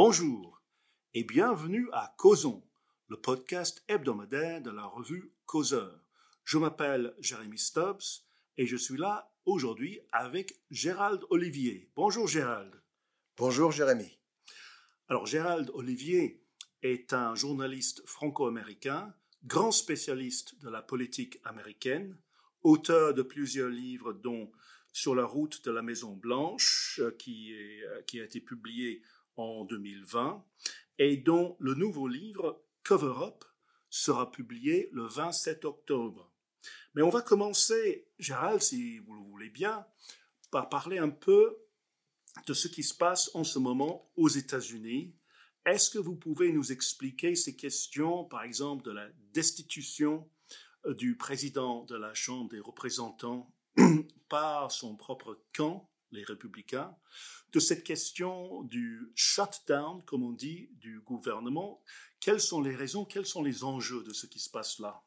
Bonjour et bienvenue à Causons, le podcast hebdomadaire de la revue Causeur. Je m'appelle Jérémy Stubbs et je suis là aujourd'hui avec Gérald Olivier. Bonjour Gérald. Bonjour Jérémy. Alors Gérald Olivier est un journaliste franco-américain, grand spécialiste de la politique américaine, auteur de plusieurs livres dont Sur la route de la Maison Blanche, qui, est, qui a été publié en 2020 et dont le nouveau livre Cover Up sera publié le 27 octobre. Mais on va commencer, Gérald, si vous le voulez bien, par parler un peu de ce qui se passe en ce moment aux États-Unis. Est-ce que vous pouvez nous expliquer ces questions, par exemple, de la destitution euh, du président de la Chambre des représentants par son propre camp, les républicains, de cette question du shutdown, comme on dit, du gouvernement. Quelles sont les raisons, quels sont les enjeux de ce qui se passe là?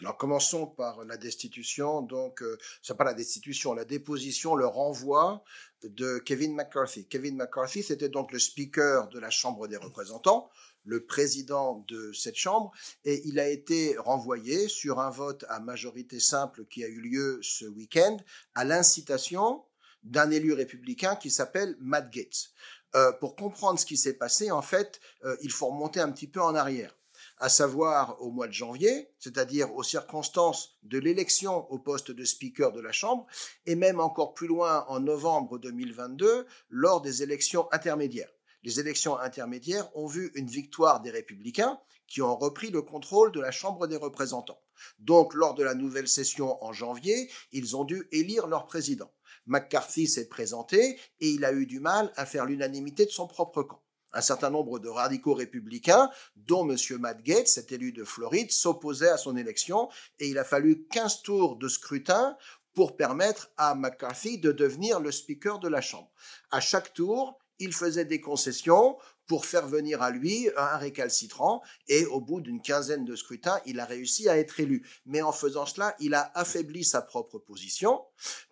Alors commençons par la destitution. Donc, euh, c'est pas la destitution, la déposition, le renvoi de Kevin McCarthy. Kevin McCarthy, c'était donc le speaker de la Chambre des représentants, le président de cette Chambre, et il a été renvoyé sur un vote à majorité simple qui a eu lieu ce week-end à l'incitation d'un élu républicain qui s'appelle Matt Gates. Euh, pour comprendre ce qui s'est passé, en fait, euh, il faut remonter un petit peu en arrière, à savoir au mois de janvier, c'est-à-dire aux circonstances de l'élection au poste de speaker de la Chambre, et même encore plus loin en novembre 2022, lors des élections intermédiaires. Les élections intermédiaires ont vu une victoire des républicains qui ont repris le contrôle de la Chambre des représentants. Donc, lors de la nouvelle session en janvier, ils ont dû élire leur président. McCarthy s'est présenté et il a eu du mal à faire l'unanimité de son propre camp. Un certain nombre de radicaux républicains, dont M. Matt Gates, cet élu de Floride, s'opposaient à son élection et il a fallu 15 tours de scrutin pour permettre à McCarthy de devenir le speaker de la Chambre. À chaque tour, il faisait des concessions pour faire venir à lui un récalcitrant et au bout d'une quinzaine de scrutins, il a réussi à être élu. Mais en faisant cela, il a affaibli sa propre position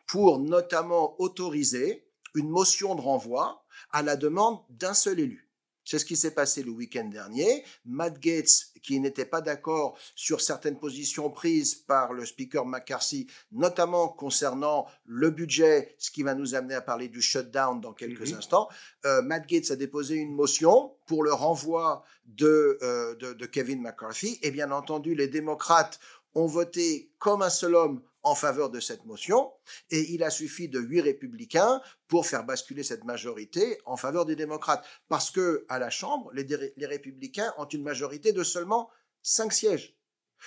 pour notamment autoriser une motion de renvoi à la demande d'un seul élu. C'est ce qui s'est passé le week-end dernier. Matt Gates, qui n'était pas d'accord sur certaines positions prises par le speaker McCarthy, notamment concernant le budget, ce qui va nous amener à parler du shutdown dans quelques mhm. instants, euh, Matt Gates a déposé une motion pour le renvoi de, euh, de, de Kevin McCarthy. Et bien entendu, les démocrates ont voté comme un seul homme en faveur de cette motion, et il a suffi de huit républicains pour faire basculer cette majorité en faveur des démocrates. Parce que, à la Chambre, les, les républicains ont une majorité de seulement cinq sièges.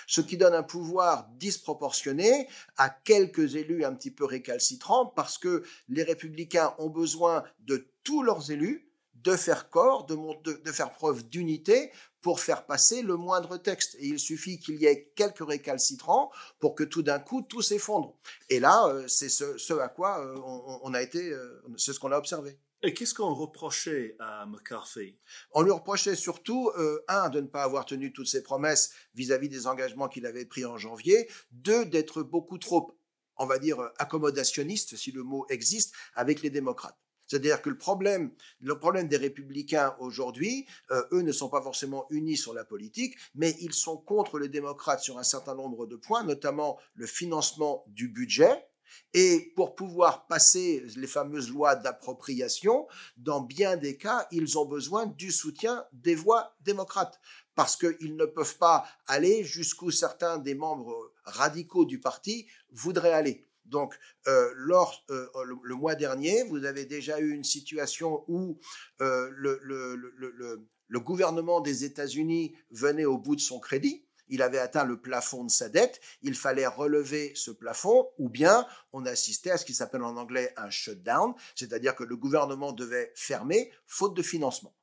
Ce qui donne un pouvoir disproportionné à quelques élus un petit peu récalcitrants parce que les républicains ont besoin de tous leurs élus de faire corps, de, de, faire preuve d'unité pour faire passer le moindre texte. Et il suffit qu'il y ait quelques récalcitrants pour que tout d'un coup tout s'effondre. Et là, euh, c'est ce, à quoi euh, on, a été, euh, c'est ce qu'on a observé. Et qu'est-ce qu'on reprochait à McCarthy? On lui reprochait surtout, un, de ne pas avoir tenu toutes ses promesses vis-à-vis -vis des engagements qu'il avait pris en janvier, deux, d'être beaucoup trop, on va dire, accommodationniste, si le mot existe, avec les démocrates. C'est-à-dire que le problème, le problème des républicains aujourd'hui, euh, eux ne sont pas forcément unis sur la politique, mais ils sont contre les démocrates sur un certain nombre de points, notamment le financement du budget, et pour pouvoir passer les fameuses lois d'appropriation, dans bien des cas, ils ont besoin du soutien des voix démocrates, parce qu'ils ne peuvent pas aller jusqu'où certains des membres radicaux du parti voudraient aller. Donc, euh, lors, euh, le, mois dernier, vous avez déjà eu une situation où euh, le, gouvernement des États-Unis venait au bout de son crédit. Il avait atteint le plafond de sa dette. Il fallait relever ce plafond, ou bien on assistait à ce qui s'appelle en anglais un shutdown, c'est-à-dire que le gouvernement devait fermer faute de financement.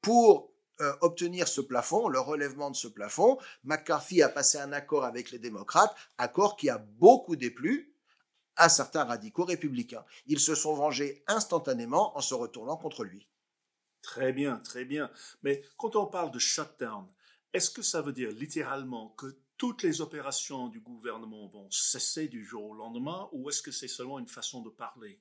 Pour obtenir ce plafond, le relèvement de ce plafond, McCarthy a passé un accord avec les démocrates, accord qui a beaucoup déplu à certains radicaux républicains. Ils se sont vengés instantanément en se retournant contre lui. Très bien, très bien. Mais quand on parle de shutdown, est-ce que ça veut dire littéralement que toutes les opérations du gouvernement vont cesser du jour au lendemain ou est-ce que c'est seulement une façon de parler?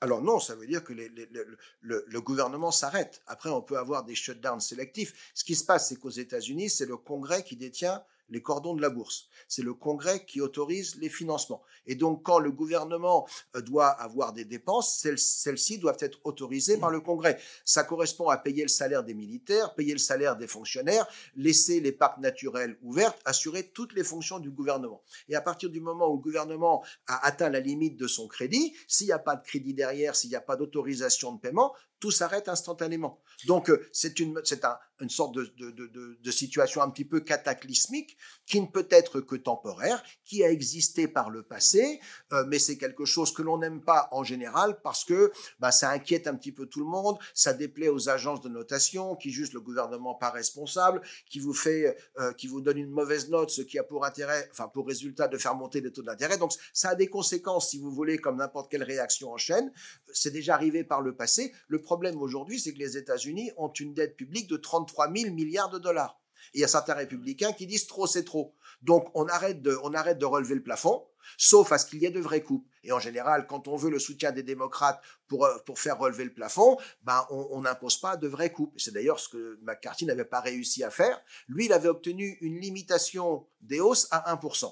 Alors non, ça veut dire que le, gouvernement s'arrête. Après, on peut avoir des shutdowns sélectifs. Ce qui se passe, c'est qu'aux États-Unis, c'est le Congrès qui détient les cordons de la bourse. C'est le Congrès qui autorise les financements. Et donc, quand le gouvernement euh, doit avoir des dépenses, celles-ci doivent être autorisées par le Congrès. Ça correspond à payer le salaire des militaires, payer le salaire des fonctionnaires, laisser les parcs naturels ouverts, assurer toutes les fonctions du gouvernement. Et à partir du moment où le gouvernement a atteint la limite de son crédit, s'il n'y a pas de crédit derrière, s'il n'y a pas d'autorisation de paiement, tout s'arrête instantanément. Donc euh, c'est une, c'est une sorte de, de, situation un petit peu cataclysmique qui ne peut être que temporaire, qui a existé par le passé, euh, mais c'est quelque chose que l'on n'aime pas en général parce que bah, ça inquiète un petit peu tout le monde, ça déplaît aux agences de notation qui jugent le gouvernement pas responsable, qui vous fait, euh, qui vous donne une mauvaise note, ce qui a pour intérêt, enfin pour résultat de faire monter les taux d'intérêt. Donc ça a des conséquences, si vous voulez, comme n'importe quelle réaction en chaîne. C'est déjà arrivé par le passé. Le problème aujourd'hui, c'est que les États-Unis ont une dette publique de 33 000 milliards de dollars. Il y a certains républicains qui disent trop, c'est trop. Donc on arrête de, on arrête de relever le plafond, sauf à ce qu'il y ait de vraies coupes. Et en général, quand on veut le soutien des démocrates pour, euh, pour faire relever le plafond, ben on n'impose pas de vraies coupes. C'est d'ailleurs ce que McCarthy n'avait pas réussi à faire. Lui, il avait obtenu une limitation des hausses à 1%.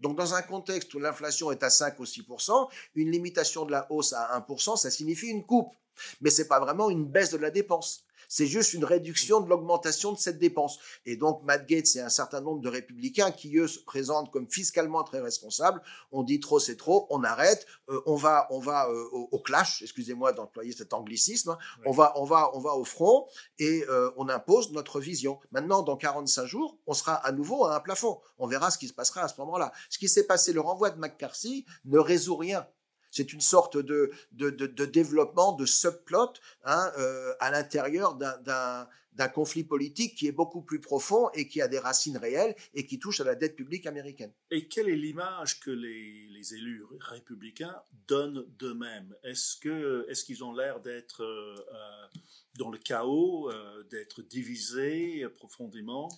Donc, dans un contexte où l'inflation est à 5 ou 6% une limitation de la hausse à 1% ça signifie une coupe. Mais ce n'est pas vraiment une baisse de la dépense. C'est juste une réduction de l'augmentation de cette dépense. Et donc, Matt Gates et un certain nombre de républicains qui, eux, se présentent comme fiscalement très responsables, on dit trop, c'est trop, on arrête, euh, on va, on va euh, au, clash, excusez-moi d'employer cet anglicisme, hein. on, va, on, va, on va au front et euh, on impose notre vision. Maintenant, dans 45 jours, on sera à nouveau à un plafond. On verra ce qui se passera à ce moment-là. Ce qui s'est passé, le renvoi de McCarthy ne résout rien. C'est une sorte de, de, de, développement, de subplot hein, euh, à l'intérieur d'un conflit politique qui est beaucoup plus profond et qui a des racines réelles et qui touche à la dette publique américaine. Et quelle est l'image que les, les, élus républicains donnent d'eux-mêmes? Est-ce qu'ils est qu'ils ont l'air d'être euh, euh, dans le chaos, d'être divisés profondément?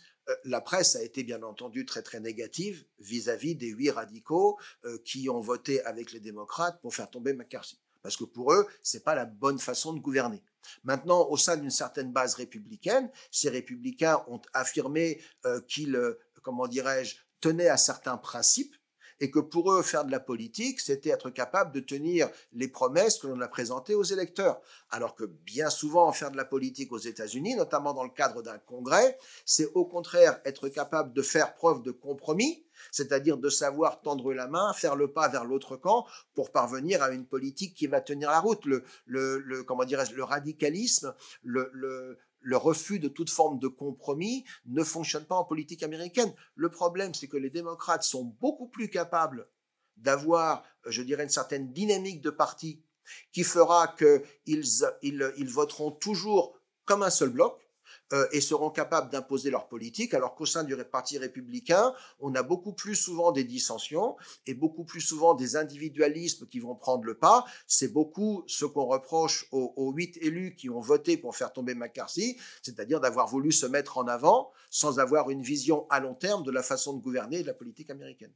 La presse a été bien entendu très très négative vis-à-vis des huit radicaux euh, qui ont voté avec les démocrates pour faire tomber McCarthy. Parce que pour eux, c'est pas la bonne façon de gouverner. Maintenant, au sein d'une certaine base républicaine, ces républicains ont affirmé euh, qu'ils, comment dirais-je, tenaient à certains principes et que pour eux, faire de la politique, c'était être capable de tenir les promesses que l'on a présentées aux électeurs. Alors que bien souvent, faire de la politique aux États-Unis, notamment dans le cadre d'un congrès, c'est au contraire être capable de faire preuve de compromis, c'est-à-dire de savoir tendre la main, faire le pas vers l'autre camp pour parvenir à une politique qui va tenir la route. Le, le, le comment dirais-je, le radicalisme, le, le, le refus de toute forme de compromis ne fonctionne pas en politique américaine. Le problème, c'est que les démocrates sont beaucoup plus capables d'avoir, je dirais, une certaine dynamique de parti qui fera qu'ils ils voteront toujours comme un seul bloc, euh, et seront capables d'imposer leur politique, alors qu'au sein du Parti républicain, on a beaucoup plus souvent des dissensions et beaucoup plus souvent des individualismes qui vont prendre le pas. C'est beaucoup ce qu'on reproche aux huit élus qui ont voté pour faire tomber McCarthy, c'est-à-dire d'avoir voulu se mettre en avant sans avoir une vision à long terme de la façon de gouverner de la politique américaine.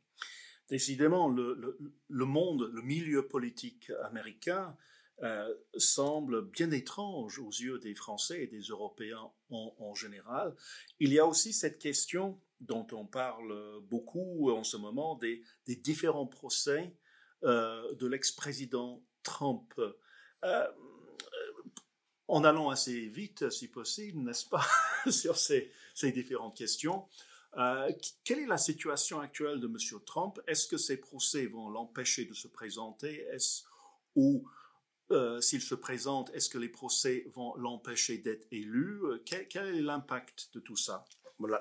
Décidément, le, le monde, le milieu politique américain euh, semble bien étrange aux yeux des Français et des Européens en, général. Il y a aussi cette question dont on parle beaucoup en ce moment des, différents procès euh, de l'ex-président Trump. Euh, en allant assez vite, si possible, n'est-ce pas, sur ces, différentes questions. quelle est la situation actuelle de M. Trump? Est-ce que ces procès vont l'empêcher de se présenter? Est-ce ou euh, s'il se présente, est-ce que les procès vont l'empêcher d'être élu? Euh, quel, est l'impact de tout ça?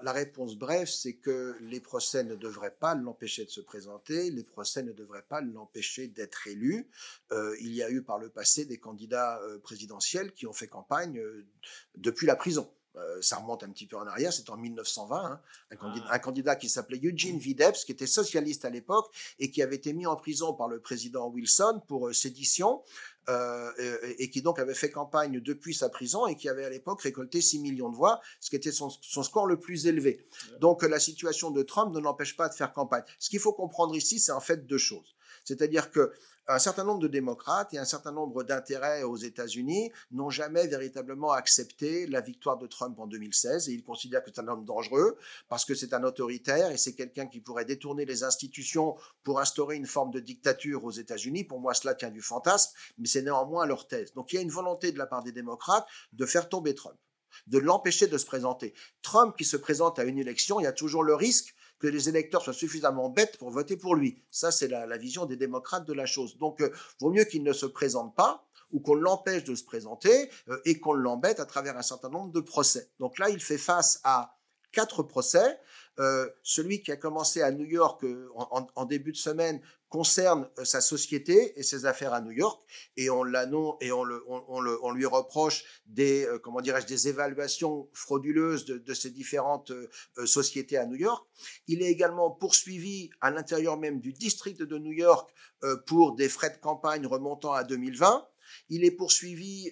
La, réponse brève, c'est que les procès ne devraient pas l'empêcher de se présenter, les procès ne devraient pas l'empêcher d'être élu. Euh, il y a eu par le passé des candidats présidentiels qui ont fait campagne depuis la prison. Euh, ça remonte un petit peu en arrière, c'est en 1920, hein. un, candidat, ah. un, candidat, qui s'appelait Eugene Videps, qui était socialiste à l'époque et qui avait été mis en prison par le président Wilson pour euh, sédition. Euh, et, qui donc avait fait campagne depuis sa prison et qui avait à l'époque récolté 6 millions de voix, ce qui était son, son score le plus élevé. Donc la situation de Trump ne l'empêche pas de faire campagne. Ce qu'il faut comprendre ici, c'est en fait deux choses. C'est-à-dire que un certain nombre de démocrates et un certain nombre d'intérêts aux États-Unis n'ont jamais véritablement accepté la victoire de Trump en 2016 et ils considèrent que c'est un homme dangereux parce que c'est un autoritaire et c'est quelqu'un qui pourrait détourner les institutions pour instaurer une forme de dictature aux États-Unis. Pour moi, cela tient du fantasme, mais c'est néanmoins leur thèse. Donc il y a une volonté de la part des démocrates de faire tomber Trump de l'empêcher de se présenter. Trump qui se présente à une élection, il y a toujours le risque que les électeurs soient suffisamment bêtes pour voter pour lui. Ça, c'est la, vision des démocrates de la chose. Donc, euh, vaut mieux qu'il ne se présente pas ou qu'on l'empêche de se présenter euh, et qu'on l'embête à travers un certain nombre de procès. Donc là, il fait face à quatre procès. Euh, celui qui a commencé à New York en, début de semaine concerne euh, sa société et ses affaires à New York et on l'annonce et on, le, on, le, on, lui reproche des euh, comment dirais-je des évaluations frauduleuses de, de ces différentes euh, sociétés à New York. Il est également poursuivi à l'intérieur même du district de New York pour des frais de campagne remontant à 2020. Il est poursuivi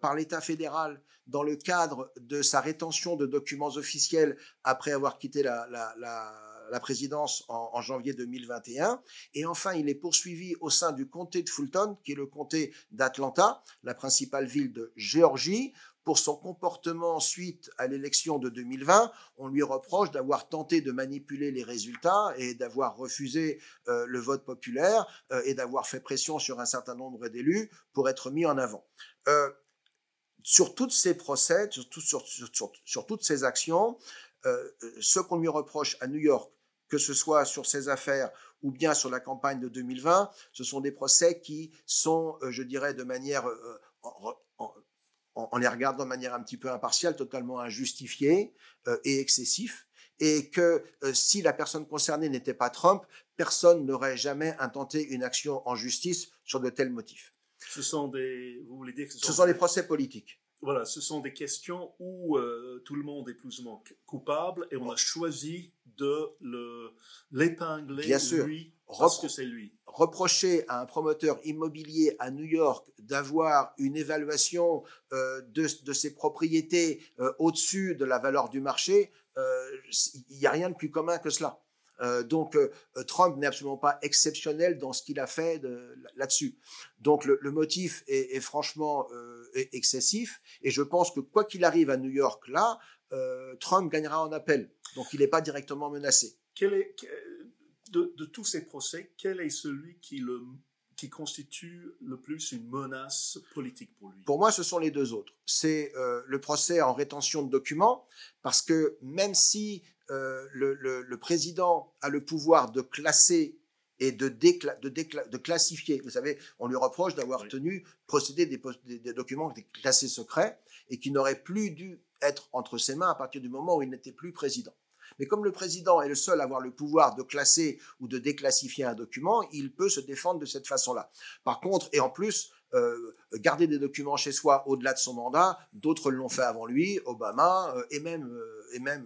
par l'État fédéral dans le cadre de sa rétention de documents officiels après avoir quitté la, la, la la présidence en, janvier 2021. Et enfin, il est poursuivi au sein du comté de Fulton, qui est le comté d'Atlanta, la principale ville de Géorgie, pour son comportement suite à l'élection de 2020. On lui reproche d'avoir tenté de manipuler les résultats et d'avoir refusé euh, le vote populaire euh, et d'avoir fait pression sur un certain nombre d'élus pour être mis en avant. Euh, sur toutes ces procès, sur, toutes ces actions, ce qu'on lui reproche à New York, que ce soit sur ces affaires ou bien sur la campagne de 2020, ce sont des procès qui sont, euh, je dirais, de manière, euh, en, les regardant de manière un petit peu impartiale, totalement injustifiés euh, et excessifs, et que si la personne concernée n'était pas Trump, personne n'aurait jamais intenté une action en justice sur de tels motifs. Ce sont des, vous voulez dire que ce sont des procès politiques voilà, ce sont des questions où euh, tout le monde est plus ou moins coupable et on a choisi de l'épingler lui parce que c'est lui. Reprocher à un promoteur immobilier à New York d'avoir une évaluation euh, de, de, ses propriétés euh, au-dessus de la valeur du marché, il n'y a rien de plus commun que cela. Euh, donc euh, Trump n'est absolument pas exceptionnel dans ce qu'il a fait là-dessus. Donc le, motif est, franchement euh, excessif et je pense que quoi qu'il arrive à New York là, Trump gagnera en appel. Donc il n'est pas directement menacé. Quel est, de, de, tous ces procès, quel est celui qui le qui constitue le plus une menace politique pour lui? Pour moi, ce sont les deux autres. C'est le procès en rétention de documents, parce que même si euh, le, le, président a le pouvoir de classer et de, de, de, classifier. Vous savez, on lui reproche d'avoir tenu, procédé des, des, documents classés secrets et qui n'auraient plus dû être entre ses mains à partir du moment où il n'était plus président. Mais comme le président est le seul à avoir le pouvoir de classer ou de déclassifier un document, il peut se défendre de cette façon-là. Par contre, et en plus, euh, garder des documents chez soi au-delà de son mandat, d'autres l'ont fait avant lui, Obama euh, et même, euh, et même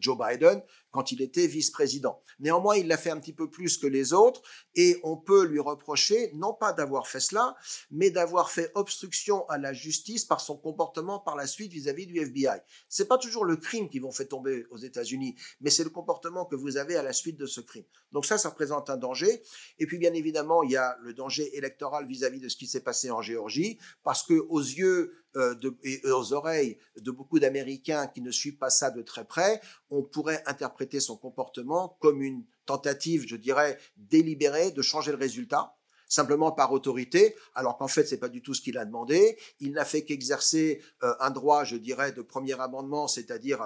Joe Biden quand il était vice-président. Néanmoins, il l'a fait un petit peu plus que les autres et on peut lui reprocher non pas d'avoir fait cela, mais d'avoir fait obstruction à la justice par son comportement par la suite vis-à-vis du FBI. C'est pas toujours le crime qui vont fait tomber aux États-Unis, mais c'est le comportement que vous avez à la suite de ce crime. Donc ça, ça représente un danger. Et puis bien évidemment, il y a le danger électoral vis-à-vis de ce qui s'est passé en Géorgie, parce que aux yeux euh, et aux oreilles de beaucoup d'Américains qui ne suivent pas ça de très près, on pourrait interpréter son comportement comme une tentative, je dirais, délibérée de changer le résultat simplement par autorité, alors qu'en fait, c'est pas du tout ce qu'il a demandé. Il n'a fait qu'exercer euh, un droit, je dirais, de premier amendement, c'est-à-dire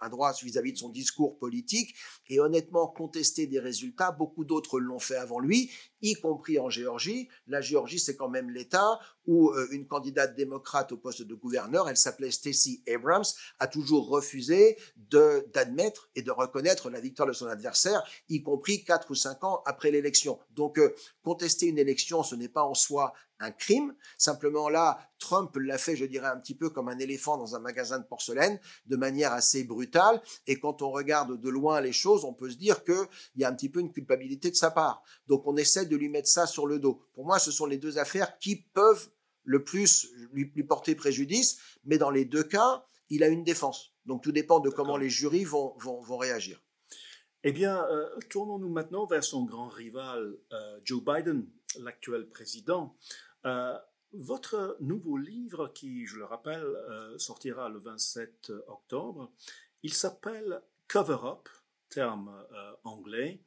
un droit vis-à-vis de son discours politique, et honnêtement contester des résultats. Beaucoup d'autres l'ont fait avant lui, y compris en Géorgie. La Géorgie, c'est quand même l'État où euh, une candidate démocrate au poste de gouverneur, elle s'appelait Stacey Abrams, a toujours refusé d'admettre et de reconnaître la victoire de son adversaire, y compris quatre ou cinq ans après l'élection. Donc, contester une élection, ce n'est pas en soi un crime. Simplement là, Trump l'a fait, je dirais, un petit peu comme un éléphant dans un magasin de porcelaine, de manière assez brutale. Et quand on regarde de loin les choses, on peut se dire qu'il y a un petit peu une culpabilité de sa part. Donc on essaie de lui mettre ça sur le dos. Pour moi, ce sont les deux affaires qui peuvent le plus lui, porter préjudice, mais dans les deux cas, il a une défense. Donc tout dépend de comment les jurys vont, vont, réagir. Eh bien, euh, tournons-nous maintenant vers son grand rival, euh, Joe Biden, l'actuel président. Euh, votre nouveau livre, qui, je le rappelle, sortira le 27 octobre, il s'appelle Cover Up, terme euh, anglais.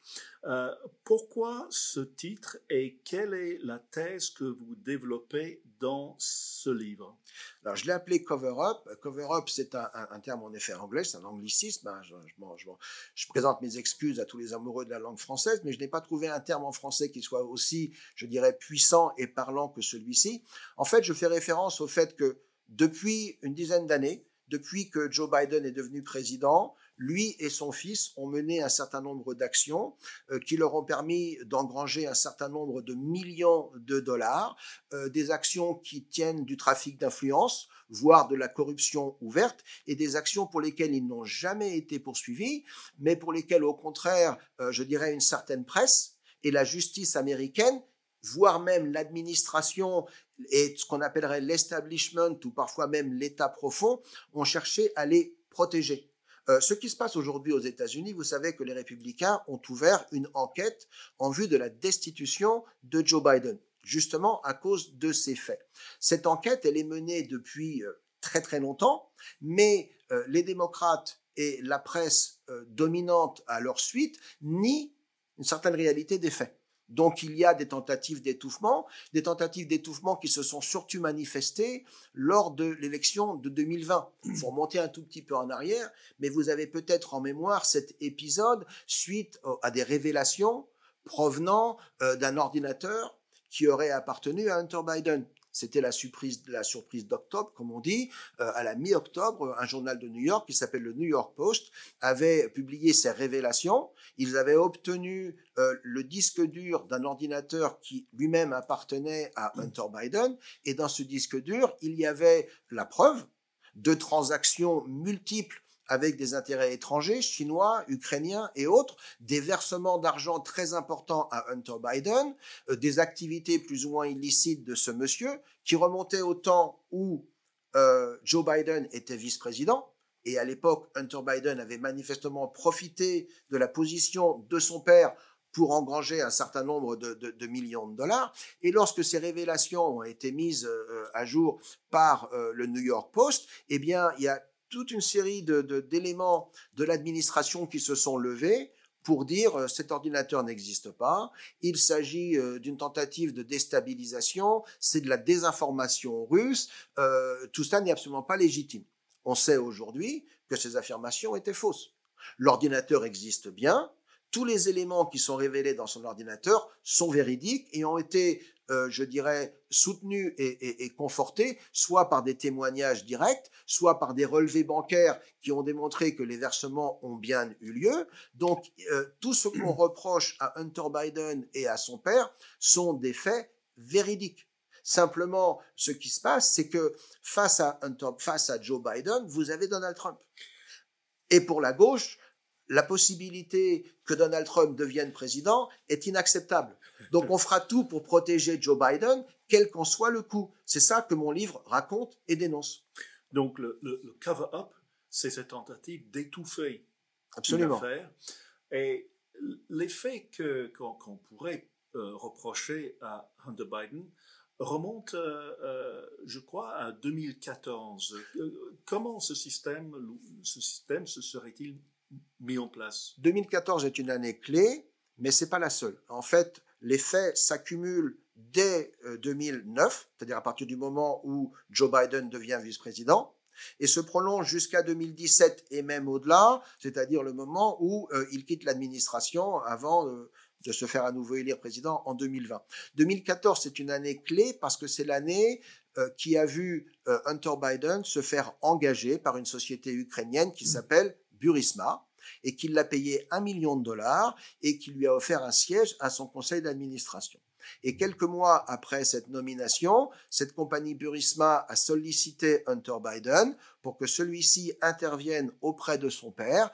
Euh, pourquoi ce titre et quelle est la thèse que vous développez dans ce livre? Alors, je l'ai appelé Cover Up. Cover Up, c'est un, terme en effet anglais, c'est un anglicisme. Hein. Je, je, présente mes excuses à tous les amoureux de la langue française, mais je n'ai pas trouvé un terme en français qui soit aussi, je dirais, puissant et parlant que celui-ci. En fait, je fais référence au fait que depuis une dizaine d'années, depuis que Joe Biden est devenu président, lui et son fils ont mené un certain nombre d'actions euh, qui leur ont permis d'engranger un certain nombre de millions de dollars, euh, des actions qui tiennent du trafic d'influence, voire de la corruption ouverte, et des actions pour lesquelles ils n'ont jamais été poursuivis, mais pour lesquelles, au contraire, euh, je dirais une certaine presse et la justice américaine voire même l'administration et ce qu'on appellerait l'establishment ou parfois même l'État profond, ont cherché à les protéger. Euh, ce qui se passe aujourd'hui aux États-Unis, vous savez que les républicains ont ouvert une enquête en vue de la destitution de Joe Biden, justement à cause de ces faits. Cette enquête, elle est menée depuis euh, très très longtemps, mais euh, les démocrates et la presse dominante à leur suite nient une certaine réalité des faits. Donc il y a des tentatives d'étouffement, des tentatives d'étouffement qui se sont surtout manifestées lors de l'élection de 2020. Il faut remonter un tout petit peu en arrière, mais vous avez peut-être en mémoire cet épisode suite à des révélations provenant euh, d'un ordinateur qui aurait appartenu à Hunter Biden. C'était la surprise, la surprise d'octobre, comme on dit. Euh, à la mi-octobre, un journal de New York qui s'appelle le New York Post avait publié ces révélations. Ils avaient obtenu euh, le disque dur d'un ordinateur qui lui-même appartenait à Hunter Biden. Et dans ce disque dur, il y avait la preuve de transactions multiples avec des intérêts étrangers, chinois, ukrainiens et autres, des versements d'argent très importants à Hunter Biden, euh, des activités plus ou moins illicites de ce monsieur, qui remontaient au temps où euh, Joe Biden était vice-président. Et à l'époque, Hunter Biden avait manifestement profité de la position de son père pour engranger un certain nombre de, millions de dollars. Et lorsque ces révélations ont été mises euh, à jour par le New York Post, eh bien, il y a toute une série d'éléments de, l'administration qui se sont levés pour dire euh, cet ordinateur n'existe pas, il s'agit euh, d'une tentative de déstabilisation, c'est de la désinformation russe, euh, tout ça n'est absolument pas légitime. On sait aujourd'hui que ces affirmations étaient fausses. L'ordinateur existe bien, tous les éléments qui sont révélés dans son ordinateur sont véridiques et ont été euh, je dirais, soutenu et, conforté, soit par des témoignages directs, soit par des relevés bancaires qui ont démontré que les versements ont bien eu lieu. Donc, euh, tout ce qu'on reproche à Hunter Biden et à son père sont des faits véridiques. Simplement, ce qui se passe, c'est que face à, Hunter, face à Joe Biden, vous avez Donald Trump. Et pour la gauche, la possibilité que Donald Trump devienne président est inacceptable. Donc on fera tout pour protéger Joe Biden, quel qu'en soit le coût. C'est ça que mon livre raconte et dénonce. Donc le, cover-up, c'est cette tentative d'étouffer Absolument. Et l'effet qu'on pourrait euh, reprocher à Hunter Biden remonte, euh, euh, je crois, à 2014. comment ce système, ce système se serait-il mis en place? 2014 est une année clé, mais c'est pas la seule. En fait, les faits s'accumulent dès 2009, euh, c'est-à-dire à partir du moment où Joe Biden devient vice-président, et se prolonge jusqu'à 2017 et même au-delà, c'est-à-dire le moment où euh, il quitte l'administration avant euh, de se faire à nouveau élire président en 2020. 2014, c'est une année clé parce que c'est l'année qui a vu Hunter Biden se faire engager par une société ukrainienne qui s'appelle Burisma, et qu'il l'a payé un million de dollars et qu'il lui a offert un siège à son conseil d'administration. Et quelques mois après cette nomination, cette compagnie Burisma a sollicité Hunter Biden pour que celui-ci intervienne auprès de son père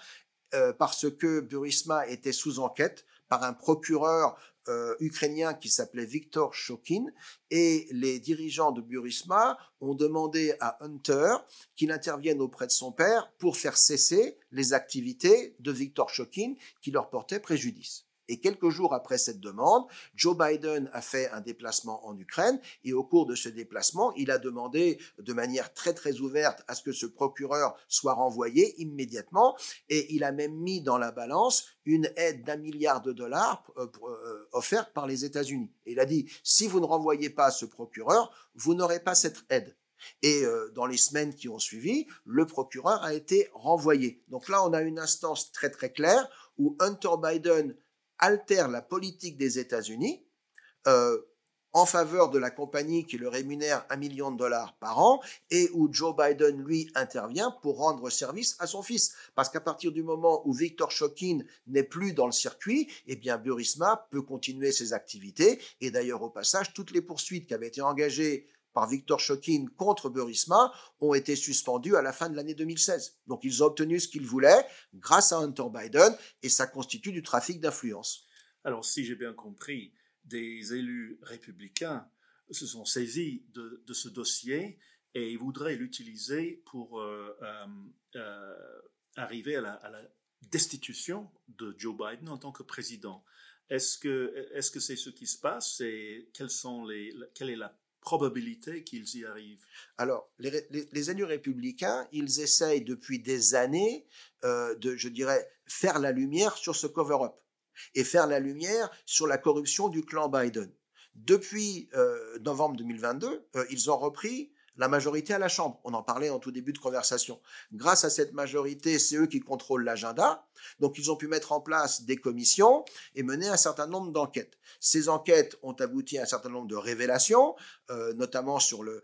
euh, parce que Burisma était sous enquête par un procureur euh, ukrainien qui s'appelait Viktor Shokin et les dirigeants de Burisma ont demandé à Hunter qu'il intervienne auprès de son père pour faire cesser les activités de Viktor Shokin qui leur portaient préjudice. Et quelques jours après cette demande, Joe Biden a fait un déplacement en Ukraine et au cours de ce déplacement, il a demandé de manière très très ouverte à ce que ce procureur soit renvoyé immédiatement et il a même mis dans la balance une aide d'un milliard de dollars euh, euh, offerte par les États-Unis. Il a dit, si vous ne renvoyez pas ce procureur, vous n'aurez pas cette aide. Et euh, dans les semaines qui ont suivi, le procureur a été renvoyé. Donc là, on a une instance très très claire où Hunter Biden altère la politique des États-Unis euh, en faveur de la compagnie qui le rémunère un million de dollars par an et où Joe Biden, lui, intervient pour rendre service à son fils. Parce qu'à partir du moment où Victor Shokin n'est plus dans le circuit, eh bien, Burisma peut continuer ses activités. Et d'ailleurs, au passage, toutes les poursuites qui avaient été engagées par Victor Shokin contre Burisma ont été suspendues à la fin de l'année 2016. Donc ils ont obtenu ce qu'ils voulaient grâce à Hunter Biden et ça constitue du trafic d'influence. Alors si j'ai bien compris, des élus républicains se sont saisis de, ce dossier et ils voudraient l'utiliser pour euh, euh, euh, arriver à la, destitution de Joe Biden en tant que président. Est-ce que est-ce que c'est ce qui se passe et quelles sont les, quelle est la probabilité qu'ils y arrivent Alors, les, élus républicains, ils essayent depuis des années euh, de, je dirais, faire la lumière sur ce cover-up et faire la lumière sur la corruption du clan Biden. Depuis euh, novembre 2022, euh, ils ont repris la majorité à la Chambre. On en parlait en tout début de conversation. Grâce à cette majorité, c'est eux qui contrôlent l'agenda. Donc ils ont pu mettre en place des commissions et mener un certain nombre d'enquêtes. Ces enquêtes ont abouti à un certain nombre de révélations, euh, notamment sur le,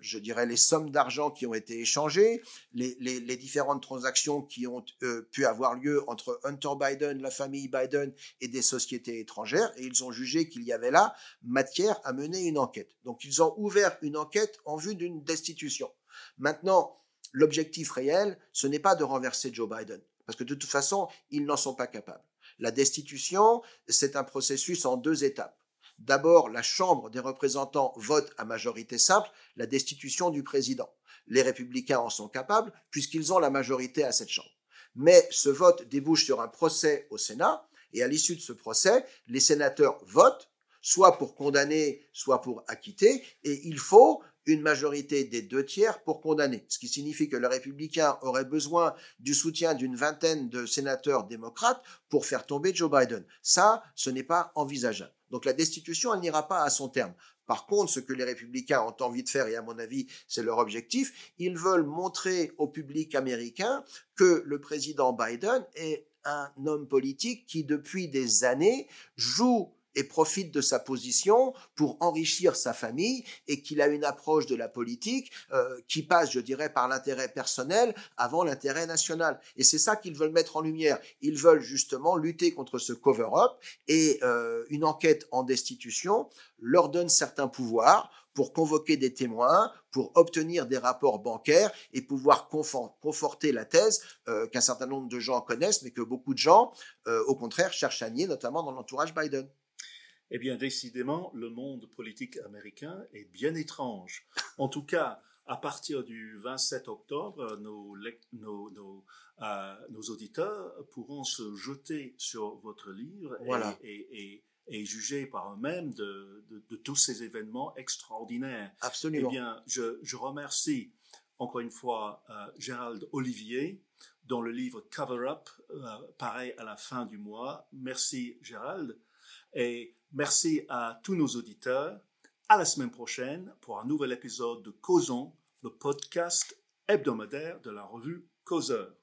je dirais, les sommes d'argent qui ont été échangées, les différentes transactions qui ont euh, pu avoir lieu entre Hunter Biden, la famille Biden et des sociétés étrangères, et ils ont jugé qu'il y avait là matière à mener une enquête. Donc ils ont ouvert une enquête en vue d'une destitution. Maintenant, l'objectif réel, ce n'est pas de renverser Joe Biden, parce que de toute façon, ils n'en sont pas capables. La destitution, c'est un processus en deux étapes. D'abord, la Chambre des représentants vote à majorité simple la destitution du président. Les républicains en sont capables puisqu'ils ont la majorité à cette Chambre. Mais ce vote débouche sur un procès au Sénat et à l'issue de ce procès, les sénateurs votent soit pour condamner, soit pour acquitter, et il faut une majorité des deux tiers pour condamner, ce qui signifie que les républicains auraient besoin du soutien d'une vingtaine de sénateurs démocrates pour faire tomber Joe Biden. Ça, ce n'est pas envisageable. Donc la destitution, elle n'ira pas à son terme. Par contre, ce que les républicains ont envie de faire, et à mon avis, c'est leur objectif, ils veulent montrer au public américain que le président Biden est un homme politique qui, depuis des années, joue et profite de sa position pour enrichir sa famille et qu'il a une approche de la politique euh, qui passe, je dirais, par l'intérêt personnel avant l'intérêt national. Et c'est ça qu'ils veulent mettre en lumière. Ils veulent justement lutter contre ce cover-up et euh, une enquête en destitution leur donne certains pouvoirs pour convoquer des témoins, pour obtenir des rapports bancaires et pouvoir conforter la thèse euh, qu'un certain nombre de gens connaissent, mais que beaucoup de gens, au contraire, cherchent à nier, notamment dans l'entourage Biden. Eh bien, décidément, le monde politique américain est bien étrange. En tout cas, à partir du 27 octobre, nos, nos, euh, nos, auditeurs pourront se jeter sur votre livre et, et, juger par eux-mêmes de, de, tous ces événements extraordinaires. Absolument. Eh bien, je, je remercie encore une fois euh, Gérald Olivier dans le livre Cover Up, euh, pareil à la fin du mois. Merci Gérald. Et Merci à tous nos auditeurs. À la semaine prochaine pour un nouvel épisode de Causons, le podcast hebdomadaire de la revue Causeur.